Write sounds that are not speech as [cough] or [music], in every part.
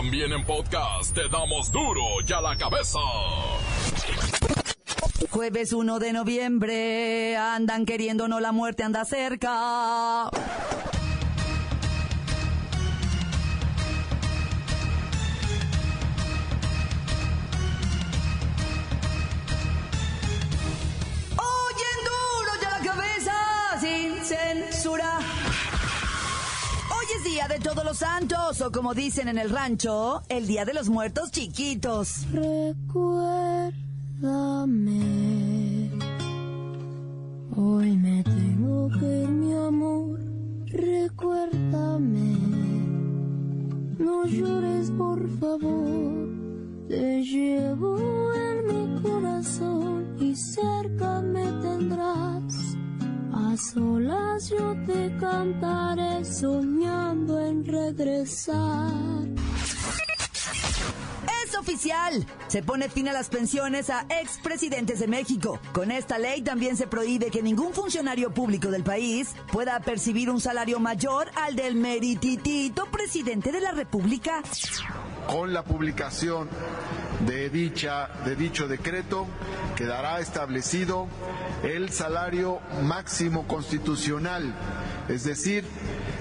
También en podcast te damos duro y a la cabeza. Jueves 1 de noviembre, andan queriendo no la muerte anda cerca. Oyen duro ya la cabeza, sin censura. Día de todos los santos, o como dicen en el rancho, el día de los muertos chiquitos. Recuérdame. Hoy me tengo que ir, mi amor. Recuérdame. No llores, por favor. Te llevo en mi corazón y cerca me tendrás. A solas yo te cantaré soñando en regresar. Es oficial. Se pone fin a las pensiones a expresidentes de México. Con esta ley también se prohíbe que ningún funcionario público del país pueda percibir un salario mayor al del merititito presidente de la República. Con la publicación de, dicha, de dicho decreto quedará establecido el salario máximo constitucional, es decir,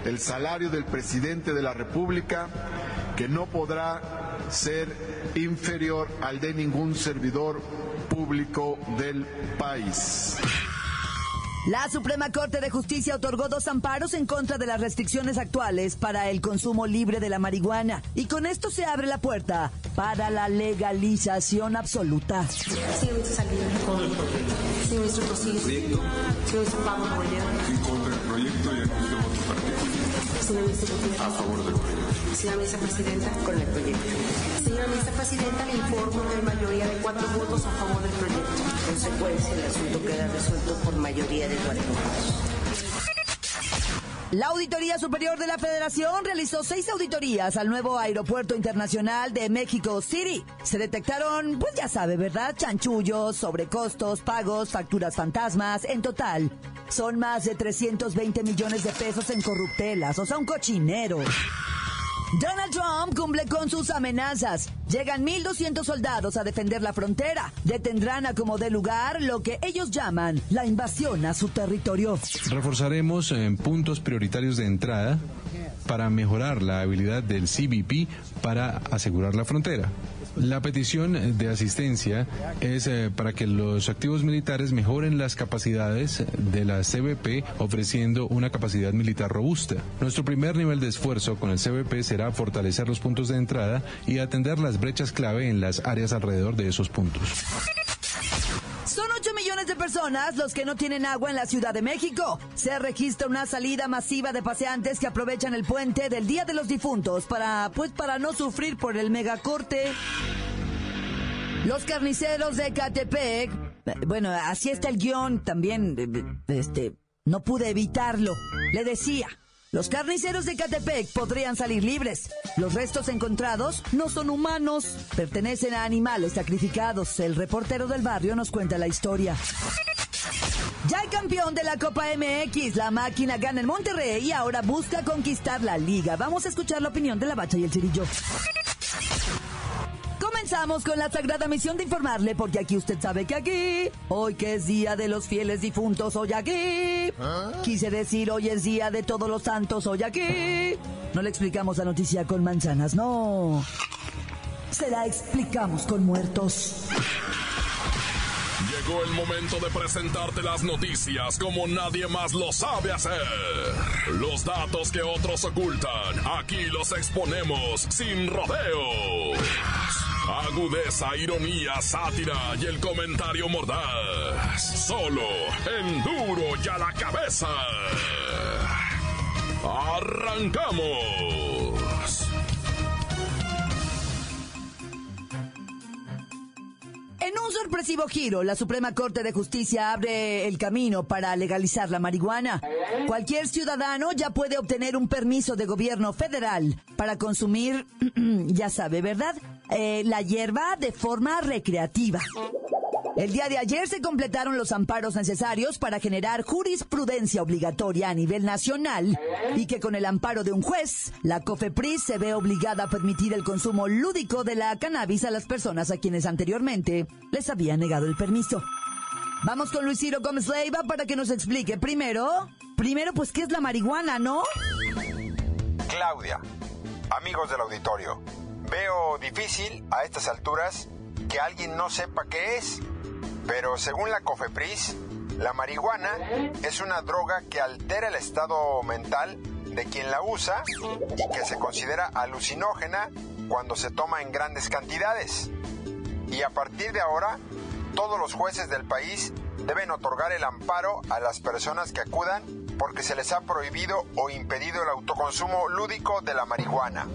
el salario del presidente de la República, que no podrá ser inferior al de ningún servidor público del país. La Suprema Corte de Justicia otorgó dos amparos en contra de las restricciones actuales para el consumo libre de la marihuana. Y con esto se abre la puerta para la legalización absoluta. A favor del proyecto. Señora ministra presidenta. Con el proyecto. Señora ministra presidenta, le informo que hay mayoría de cuatro votos a favor del proyecto. En consecuencia, el asunto queda resuelto por mayoría de cuatro votos. La Auditoría Superior de la Federación realizó seis auditorías al nuevo Aeropuerto Internacional de México City. Se detectaron, pues ya sabe, ¿verdad? Chanchullos, sobrecostos, pagos, facturas fantasmas. En total, son más de 320 millones de pesos en corruptelas, o sea, un cochinero. Donald Trump cumple con sus amenazas. Llegan 1.200 soldados a defender la frontera. Detendrán a como dé lugar lo que ellos llaman la invasión a su territorio. Reforzaremos en puntos prioritarios de entrada para mejorar la habilidad del CBP para asegurar la frontera. La petición de asistencia es eh, para que los activos militares mejoren las capacidades de la CBP ofreciendo una capacidad militar robusta. Nuestro primer nivel de esfuerzo con el CBP será fortalecer los puntos de entrada y atender las brechas clave en las áreas alrededor de esos puntos. Personas los que no tienen agua en la Ciudad de México. Se registra una salida masiva de paseantes que aprovechan el puente del Día de los Difuntos para, pues, para no sufrir por el megacorte. Los carniceros de Catepec, bueno, así está el guion también, este, no pude evitarlo. Le decía, los carniceros de Catepec podrían salir libres. Los restos encontrados no son humanos, pertenecen a animales sacrificados. El reportero del barrio nos cuenta la historia. Ya el campeón de la Copa MX, la máquina gana en Monterrey y ahora busca conquistar la liga. Vamos a escuchar la opinión de la bacha y el cerillo. Comenzamos con la sagrada misión de informarle, porque aquí usted sabe que aquí, hoy que es día de los fieles difuntos, hoy aquí. Quise decir, hoy es día de todos los santos, hoy aquí. No le explicamos la noticia con manzanas, no. Se la explicamos con muertos. Llegó el momento de presentarte las noticias como nadie más lo sabe hacer. Los datos que otros ocultan, aquí los exponemos sin rodeos. Agudeza, ironía, sátira y el comentario mordaz. Solo en duro y a la cabeza. ¡Arrancamos! En un sorpresivo giro, la Suprema Corte de Justicia abre el camino para legalizar la marihuana. Cualquier ciudadano ya puede obtener un permiso de gobierno federal para consumir, [clears throat] ya sabe, ¿verdad? Eh, la hierba de forma recreativa. El día de ayer se completaron los amparos necesarios para generar jurisprudencia obligatoria a nivel nacional y que con el amparo de un juez, la COFEPRIS se ve obligada a permitir el consumo lúdico de la cannabis a las personas a quienes anteriormente les había negado el permiso. Vamos con Luis Ciro Gómez Leiva para que nos explique primero, primero pues qué es la marihuana, ¿no? Claudia, amigos del auditorio, veo difícil a estas alturas que alguien no sepa qué es, pero según la COFEPRIS, la marihuana es una droga que altera el estado mental de quien la usa y que se considera alucinógena cuando se toma en grandes cantidades. Y a partir de ahora, todos los jueces del país deben otorgar el amparo a las personas que acudan porque se les ha prohibido o impedido el autoconsumo lúdico de la marihuana.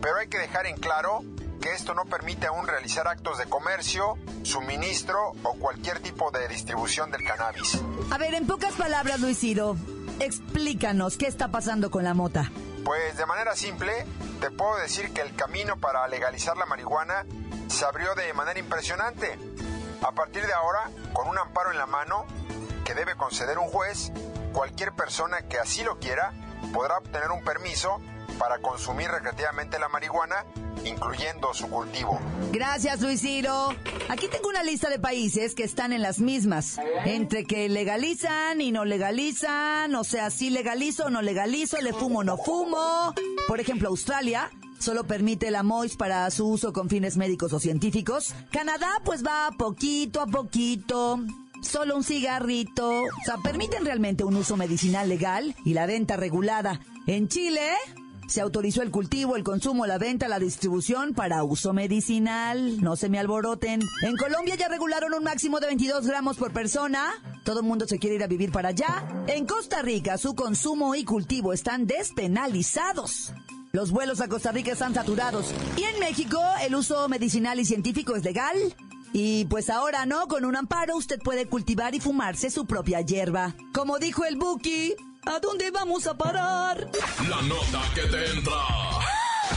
Pero hay que dejar en claro que esto no permite aún realizar actos de comercio, suministro o cualquier tipo de distribución del cannabis. A ver, en pocas palabras, Luis Ciro, explícanos qué está pasando con la mota. Pues de manera simple, te puedo decir que el camino para legalizar la marihuana se abrió de manera impresionante. A partir de ahora, con un amparo en la mano que debe conceder un juez, cualquier persona que así lo quiera podrá obtener un permiso para consumir recreativamente la marihuana, incluyendo su cultivo. Gracias, Luis Ciro. Aquí tengo una lista de países que están en las mismas, entre que legalizan y no legalizan, o sea, si legalizo o no legalizo, le fumo o no fumo. Por ejemplo, Australia solo permite la MOIS para su uso con fines médicos o científicos. Canadá pues va poquito a poquito. Solo un cigarrito. O sea, permiten realmente un uso medicinal legal y la venta regulada. En Chile se autorizó el cultivo, el consumo, la venta, la distribución para uso medicinal. No se me alboroten. En Colombia ya regularon un máximo de 22 gramos por persona. Todo el mundo se quiere ir a vivir para allá. En Costa Rica su consumo y cultivo están despenalizados. Los vuelos a Costa Rica están saturados. Y en México el uso medicinal y científico es legal. Y pues ahora no, con un amparo usted puede cultivar y fumarse su propia hierba. Como dijo el Buki, ¿a dónde vamos a parar? La nota que te entra.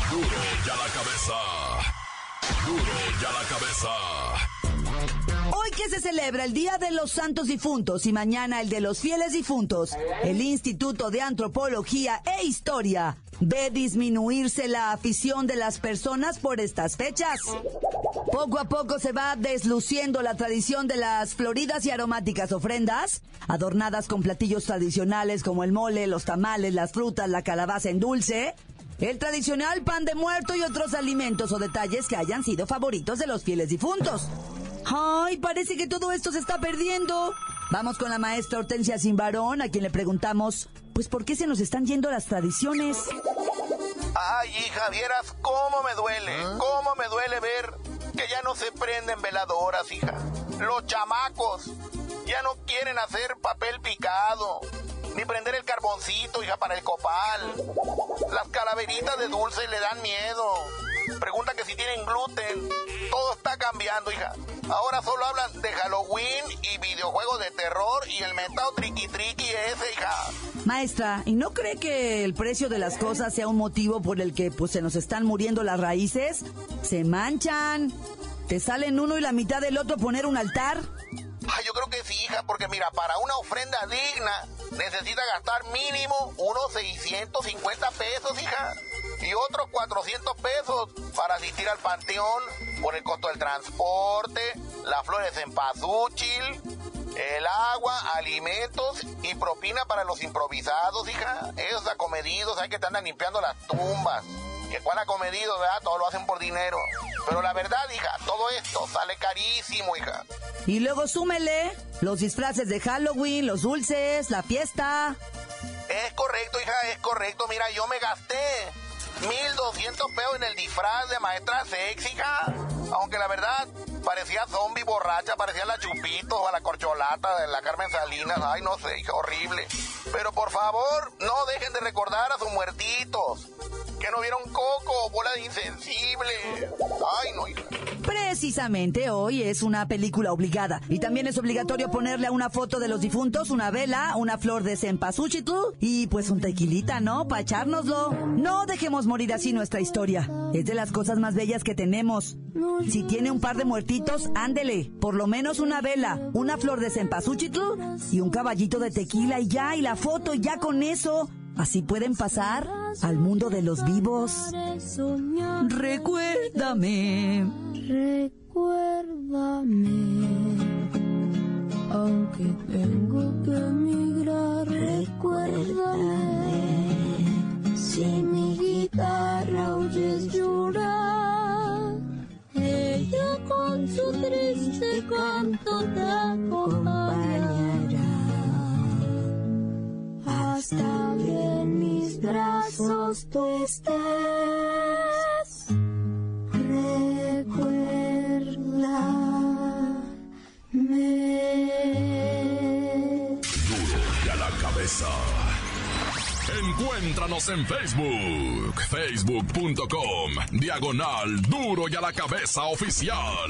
Duro ya la cabeza. Duro ya la cabeza. Se celebra el Día de los Santos Difuntos y mañana el de los Fieles Difuntos, el Instituto de Antropología e Historia ve disminuirse la afición de las personas por estas fechas. Poco a poco se va desluciendo la tradición de las floridas y aromáticas ofrendas, adornadas con platillos tradicionales como el mole, los tamales, las frutas, la calabaza en dulce, el tradicional pan de muerto y otros alimentos o detalles que hayan sido favoritos de los fieles difuntos. ¡Ay, parece que todo esto se está perdiendo! Vamos con la maestra Hortensia Simbarón, a quien le preguntamos, pues, ¿por qué se nos están yendo las tradiciones? Ay, hija, vieras cómo me duele, cómo me duele ver que ya no se prenden veladoras, hija. Los chamacos ya no quieren hacer papel picado, ni prender el carboncito, hija, para el copal. Las calaveritas de dulce le dan miedo. Pregunta que si tienen gluten. Todo está cambiando, hija. Ahora solo hablan de Halloween y videojuegos de terror y el mentado triqui triqui ese, hija. Maestra, ¿y no cree que el precio de las cosas sea un motivo por el que pues se nos están muriendo las raíces? Se manchan. Te salen uno y la mitad del otro poner un altar. Ay, yo creo que sí, hija, porque mira, para una ofrenda digna necesita gastar mínimo unos 650 pesos, hija. Y otros 400 pesos para asistir al panteón por el costo del transporte, las flores en pazúchil, el agua, alimentos y propina para los improvisados, hija. Esos acomedidos hay que te andan limpiando las tumbas. Que cuál acomedido, ¿verdad? Todo lo hacen por dinero. Pero la verdad, hija, todo esto sale carísimo, hija. Y luego súmele los disfraces de Halloween, los dulces, la fiesta. Es correcto, hija, es correcto. Mira, yo me gasté 1200 pesos en el disfraz de maestra sexy, hija. Aunque la verdad, parecía zombie borracha, parecía la Chupito o la corcholata de la Carmen Salinas. Ay, no sé, horrible. Pero por favor, no dejen de recordar a sus muertitos. ¿Qué no vieron Coco? Bola de insensible. Ay, no. Precisamente hoy es una película obligada y también es obligatorio ponerle a una foto de los difuntos una vela, una flor de cempasúchil y pues un tequilita, ¿no? Para echárnoslo. No dejemos morir así nuestra historia. Es de las cosas más bellas que tenemos. Si tiene un par de muertitos, ándele. Por lo menos una vela, una flor de cempasúchil y un caballito de tequila y ya, y la foto y ya con eso. Así pueden pasar al mundo de los vivos. Recuérdame. Recuérdame. Aunque tengo que emigrar, recuérdame. Tú. Recuérdame. Duro y a la cabeza. Encuéntranos en Facebook, facebook.com, diagonal Duro y a la cabeza oficial.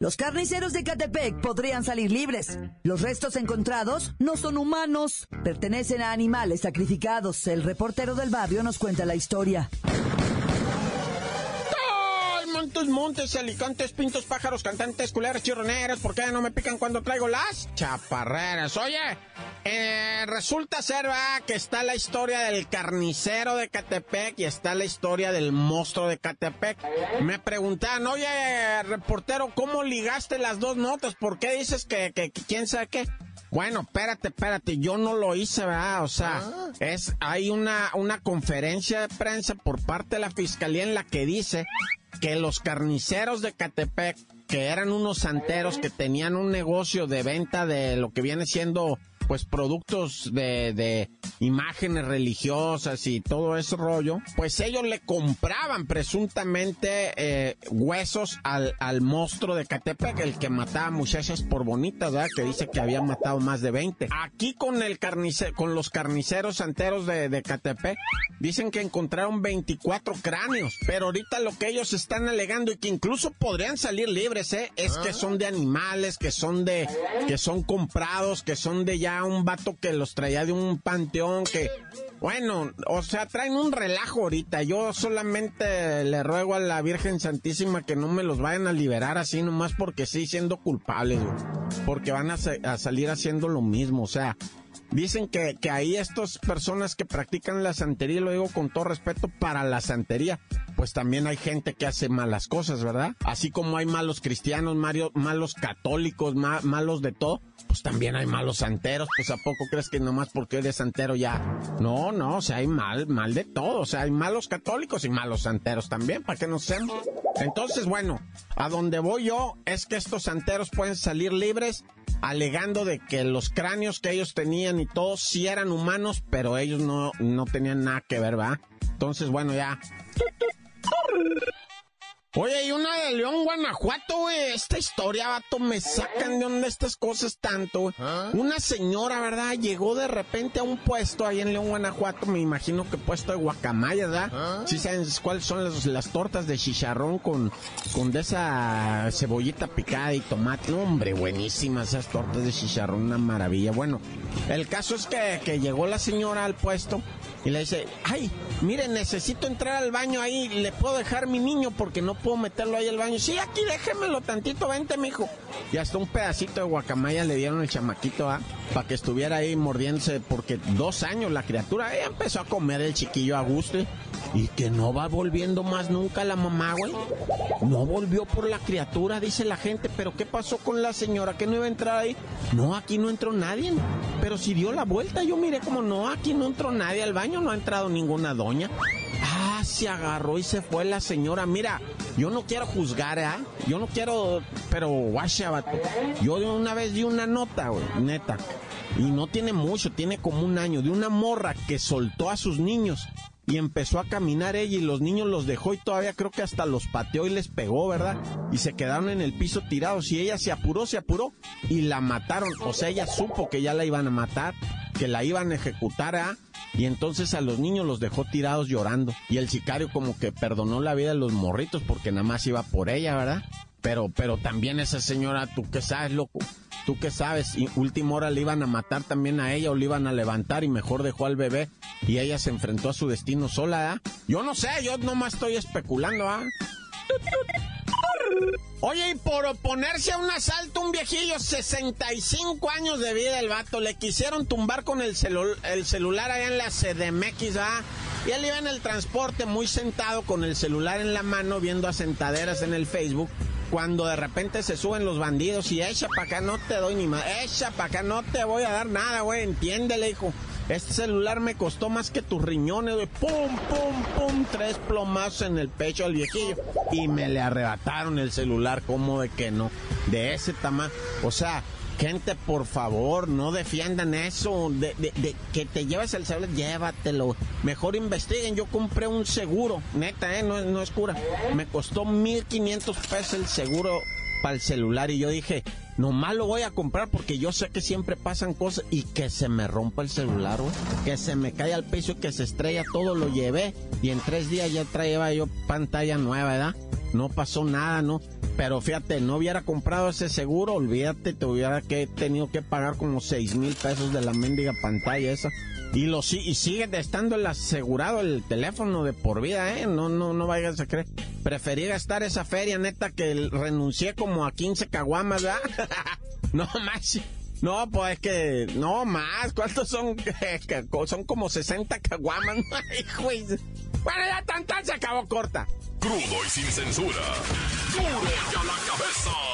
Los carniceros de Catepec podrían salir libres. Los restos encontrados no son humanos, pertenecen a animales sacrificados. El reportero del barrio nos cuenta la historia. ¡Ay, montes, montes, alicantes, pintos, pájaros, cantantes, culeras, chirroneras! ¿Por qué no me pican cuando traigo las chaparreras? Oye, eh, resulta ser, va, que está la historia del carnicero de Catepec y está la historia del monstruo de Catepec. Me preguntan, oye, reportero, ¿cómo ligaste las dos notas? ¿Por qué dices que, que, que quién sabe qué? Bueno, espérate, espérate, yo no lo hice, ¿verdad? O sea, es, hay una, una conferencia de prensa por parte de la fiscalía en la que dice que los carniceros de Catepec, que eran unos santeros que tenían un negocio de venta de lo que viene siendo pues productos de, de imágenes religiosas y todo ese rollo, pues ellos le compraban presuntamente eh, huesos al, al monstruo de Catepec, el que mataba muchachas por bonitas, ¿verdad? Que dice que había matado más de 20. Aquí con el carnice, con los carniceros santeros de, de Catepec, dicen que encontraron 24 cráneos, pero ahorita lo que ellos están alegando y que incluso podrían salir libres, ¿eh? Es que son de animales, que son de, que son comprados, que son de ya un vato que los traía de un panteón, que, bueno, o sea, traen un relajo ahorita. Yo solamente le ruego a la Virgen Santísima que no me los vayan a liberar así nomás porque sí, siendo culpables, porque van a, sa- a salir haciendo lo mismo, o sea. Dicen que, que ahí estas personas que practican la santería, lo digo con todo respeto, para la santería, pues también hay gente que hace malas cosas, ¿verdad? Así como hay malos cristianos, malos católicos, ma- malos de todo, pues también hay malos santeros, pues ¿a poco crees que nomás porque eres santero ya? No, no, o sea, hay mal, mal de todo, o sea, hay malos católicos y malos santeros también, para que no sean. Entonces, bueno, a donde voy yo es que estos santeros pueden salir libres alegando de que los cráneos que ellos tenían y todo sí eran humanos, pero ellos no, no tenían nada que ver, ¿va? Entonces, bueno, ya. Oye, y una de León, Guanajuato, güey. Esta historia, vato, me sacan de onda estas cosas tanto, güey. Una señora, ¿verdad? Llegó de repente a un puesto ahí en León, Guanajuato. Me imagino que puesto de guacamaya, ¿verdad? Sí saben cuáles son las, las tortas de chicharrón con, con de esa cebollita picada y tomate. No, hombre, buenísimas esas tortas de chicharrón, una maravilla. Bueno, el caso es que, que llegó la señora al puesto y le dice, ay, mire, necesito entrar al baño ahí, ¿le puedo dejar mi niño porque no puedo meterlo ahí al baño? Sí, aquí déjemelo tantito, vente, mijo. Y hasta un pedacito de guacamaya le dieron el chamaquito, ¿ah? Para que estuviera ahí mordiéndose, porque dos años la criatura, ella empezó a comer el chiquillo a gusto y que no va volviendo más nunca la mamá, güey. No volvió por la criatura, dice la gente, pero ¿qué pasó con la señora que no iba a entrar ahí? No, aquí no entró nadie, pero si dio la vuelta, yo miré como no, aquí no entró nadie al baño, no ha entrado ninguna doña. Ah, se agarró y se fue la señora. Mira, yo no quiero juzgar, ¿eh? Yo no quiero, pero. Yo una vez di una nota, neta. Y no tiene mucho, tiene como un año, de una morra que soltó a sus niños y empezó a caminar ella y los niños los dejó y todavía creo que hasta los pateó y les pegó, ¿verdad? Y se quedaron en el piso tirados y ella se apuró, se apuró y la mataron. O sea, ella supo que ya la iban a matar, que la iban a ejecutar, ¿ah? Y entonces a los niños los dejó tirados llorando. Y el sicario como que perdonó la vida de los morritos porque nada más iba por ella, ¿verdad? Pero, pero también esa señora, tú qué sabes, loco. Tú qué sabes, última hora le iban a matar también a ella o le iban a levantar y mejor dejó al bebé y ella se enfrentó a su destino sola, ¿ah? Yo no sé, yo nomás estoy especulando, ¿ah? Oye, y por oponerse a un asalto, un viejillo, 65 años de vida el vato, le quisieron tumbar con el, el celular allá en la CDMX, ¿ah? Y él iba en el transporte muy sentado con el celular en la mano viendo asentaderas en el Facebook cuando de repente se suben los bandidos y echa para acá, no te doy ni más, echa para acá, no te voy a dar nada, güey, entiéndele, hijo. Este celular me costó más que tus riñones, güey. Pum, pum, pum, tres plomazos en el pecho al viejillo. Y me le arrebataron el celular, ¿cómo de que no? De ese tamaño. O sea, Gente, por favor, no defiendan eso. De, que te lleves el celular, llévatelo. Mejor investiguen. Yo compré un seguro, neta, ¿eh? no, no es cura. Me costó 1.500 pesos el seguro para el celular y yo dije, nomás lo voy a comprar porque yo sé que siempre pasan cosas y que se me rompa el celular, güey. Que se me cae al piso, que se estrella, todo lo llevé y en tres días ya traía yo pantalla nueva, ¿verdad? No pasó nada, ¿no? Pero fíjate, no hubiera comprado ese seguro, olvídate, te hubiera que, tenido que pagar como seis mil pesos de la mendiga pantalla esa. Y, lo, y sigue estando el asegurado el teléfono de por vida, ¿eh? No, no, no vayas a creer. Preferí gastar esa feria, neta, que renuncié como a 15 caguamas, ¿verdad? [laughs] no más. No, pues es que, no más, ¿cuántos son? [laughs] son como 60 caguamas, [laughs] Bueno, ya tan, tan se acabó corta. Crudo y sin censura. ¡Duro y a la cabeza!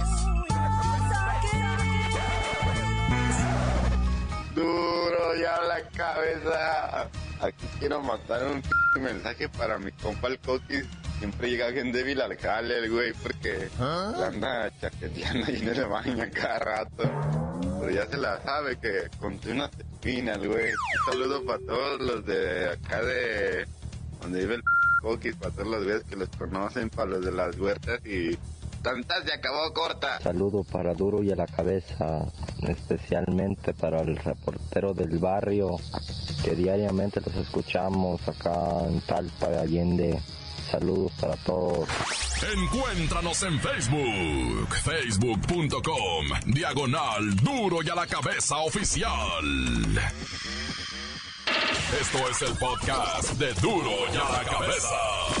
Ya la cabeza. Aquí quiero mandar un mensaje para mi compa el Coquis. Siempre llega bien débil al jale, el güey, porque ¿Ah? anda chaqueteando y no le baña cada rato. Pero ya se la sabe que con una espinas, güey. Un saludo para todos los de acá de donde vive el Coquis, para todos los güeyes que los conocen, para los de las huertas y Tantas se acabó corta. Saludo para Duro y a la cabeza, especialmente para el reportero del barrio, que diariamente los escuchamos acá en Talpa de Allende. Saludos para todos. Encuéntranos en Facebook, facebook.com, diagonal Duro y a la cabeza oficial. Esto es el podcast de Duro y a la cabeza.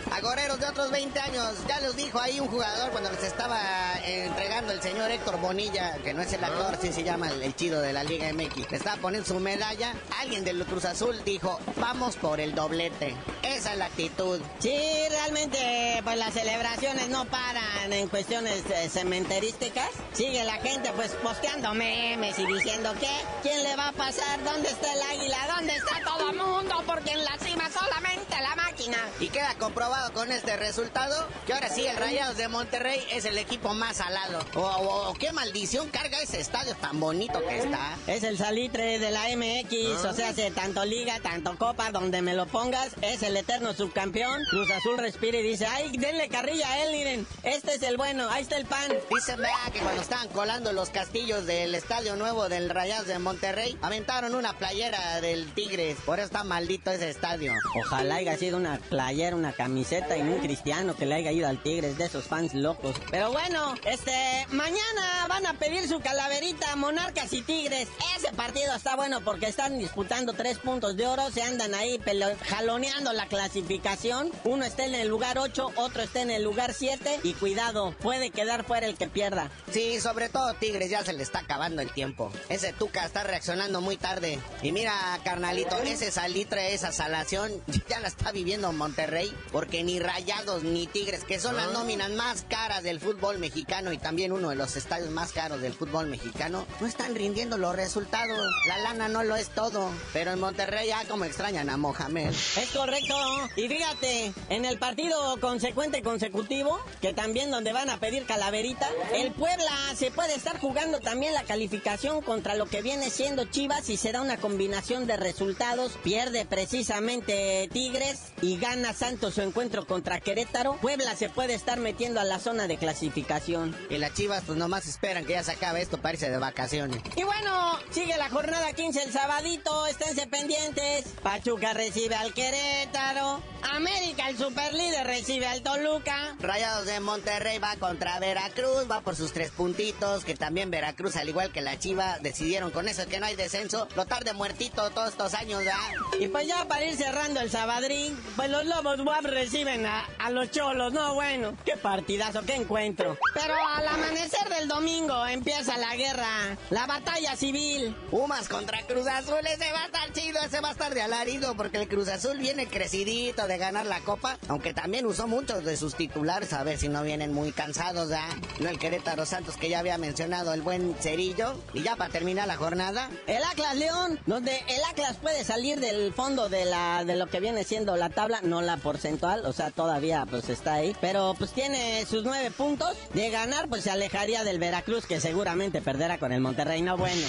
Agoreros de otros 20 años, ya los dijo ahí un jugador cuando les estaba entregando el señor Héctor Bonilla, que no es el actor, sí se llama el, el chido de la Liga MX, le estaba poniendo su medalla. Alguien del Cruz Azul dijo, vamos por el doblete. Esa es la actitud. Sí, realmente, pues las celebraciones no paran en cuestiones eh, cementerísticas. Sigue la gente, pues, posteando memes y diciendo que, ¿quién le va a pasar? ¿Dónde está el águila? ¿Dónde está todo el mundo? Porque en la cima solamente la máquina. Y queda comprobado con este resultado que ahora sí el Rayados de Monterrey es el equipo más salado. O, o- o qué maldición carga ese estadio tan bonito que está. Es el salitre de la MX, o sea, hace tanto liga, tanto copa, donde me lo pongas, es el eterno subcampeón. Cruz Azul respira y dice, ay, denle carrilla a él, miren, este es el bueno, ahí está el pan. Dicen vea que cuando estaban colando los castillos del estadio nuevo del Rayados de Monterrey, aventaron una playera del Tigres. Por eso está maldito ese estadio. Ojalá haya sido una playera, una camiseta y un cristiano que le haya ido al Tigres, de esos fans locos. Pero bueno, este, mañana van a pedir su calaverita, Monarcas y Tigres. Ese partido está bueno porque están disputando tres puntos de oro, se andan ahí jaloneando la clasificación. Uno está en el lugar 8, otro está en el lugar 7 y cuidado, puede quedar fuera el que pierda. Sí, sobre todo Tigres ya se le está acabando el tiempo. Ese Tuca está reaccionando muy tarde. Y mira, carnalito, ese salitre, esa salación, [laughs] ya la está viviendo Monterrey. Porque ni Rayados ni Tigres, que son las nóminas más caras del fútbol mexicano y también uno de los estadios más caros del fútbol mexicano, no están rindiendo los resultados. La lana no lo es todo. Pero en Monterrey ya como extrañan a Mohamed. Es correcto. Y fíjate, en el partido consecuente consecutivo, que también donde van a pedir calaverita, el Puebla se puede estar jugando también la calificación contra lo que viene siendo Chivas y será una combinación de resultados. Pierde precisamente Tigres y gana Santos su encuentro contra Querétaro. Puebla se puede estar metiendo a la zona de clasificación. Y las chivas pues nomás esperan que ya se acabe esto para irse de vacaciones. Y bueno, sigue la jornada 15 el sabadito, esténse pendientes. Pachuca recibe al Querétaro. América, el superlíder, recibe al Toluca. Rayados de Monterrey va contra Veracruz, va por sus tres puntitos, que también Veracruz, al igual que la Chiva, decidieron con eso que no hay descenso, lo tarde muertito todos estos años, ¿verdad? Y pues ya para ir cerrando el sabadrín, pues los Lobos WAP reciben a, a los Cholos, no bueno, qué partidazo, qué encuentro. Pero al amanecer del domingo empieza la guerra, la batalla civil. Pumas contra Cruz Azul, ese va a estar chido, ese va a estar de alarido, porque el Cruz Azul viene crecidito de ganar la copa, aunque también usó muchos de sus titulares, a ver si no vienen muy cansados, ¿verdad? No el Querétaro Santos que ya había mencionado, el buen Cerillo, y ya para terminar la jornada, El Atlas León, donde el Atlas puede salir del fondo de la de lo que viene siendo la tabla, no la porcentual, o sea, todavía pues está ahí, pero pues tiene sus nueve puntos. De ganar, pues se alejaría del Veracruz, que seguramente perderá con el Monterrey, no bueno.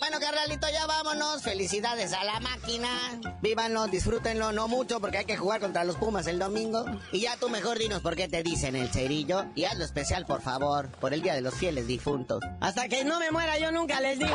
Bueno, carnalito, ya vámonos. Felicidades a la máquina. Vívanlo, disfrútenlo, no mucho, porque hay que jugar contra los Pumas el domingo. Y ya tú mejor dinos por qué te dicen el cerillo. Y hazlo especial, por favor, por el Día de los Fieles Difuntos. Hasta que no me muera yo nunca les digo.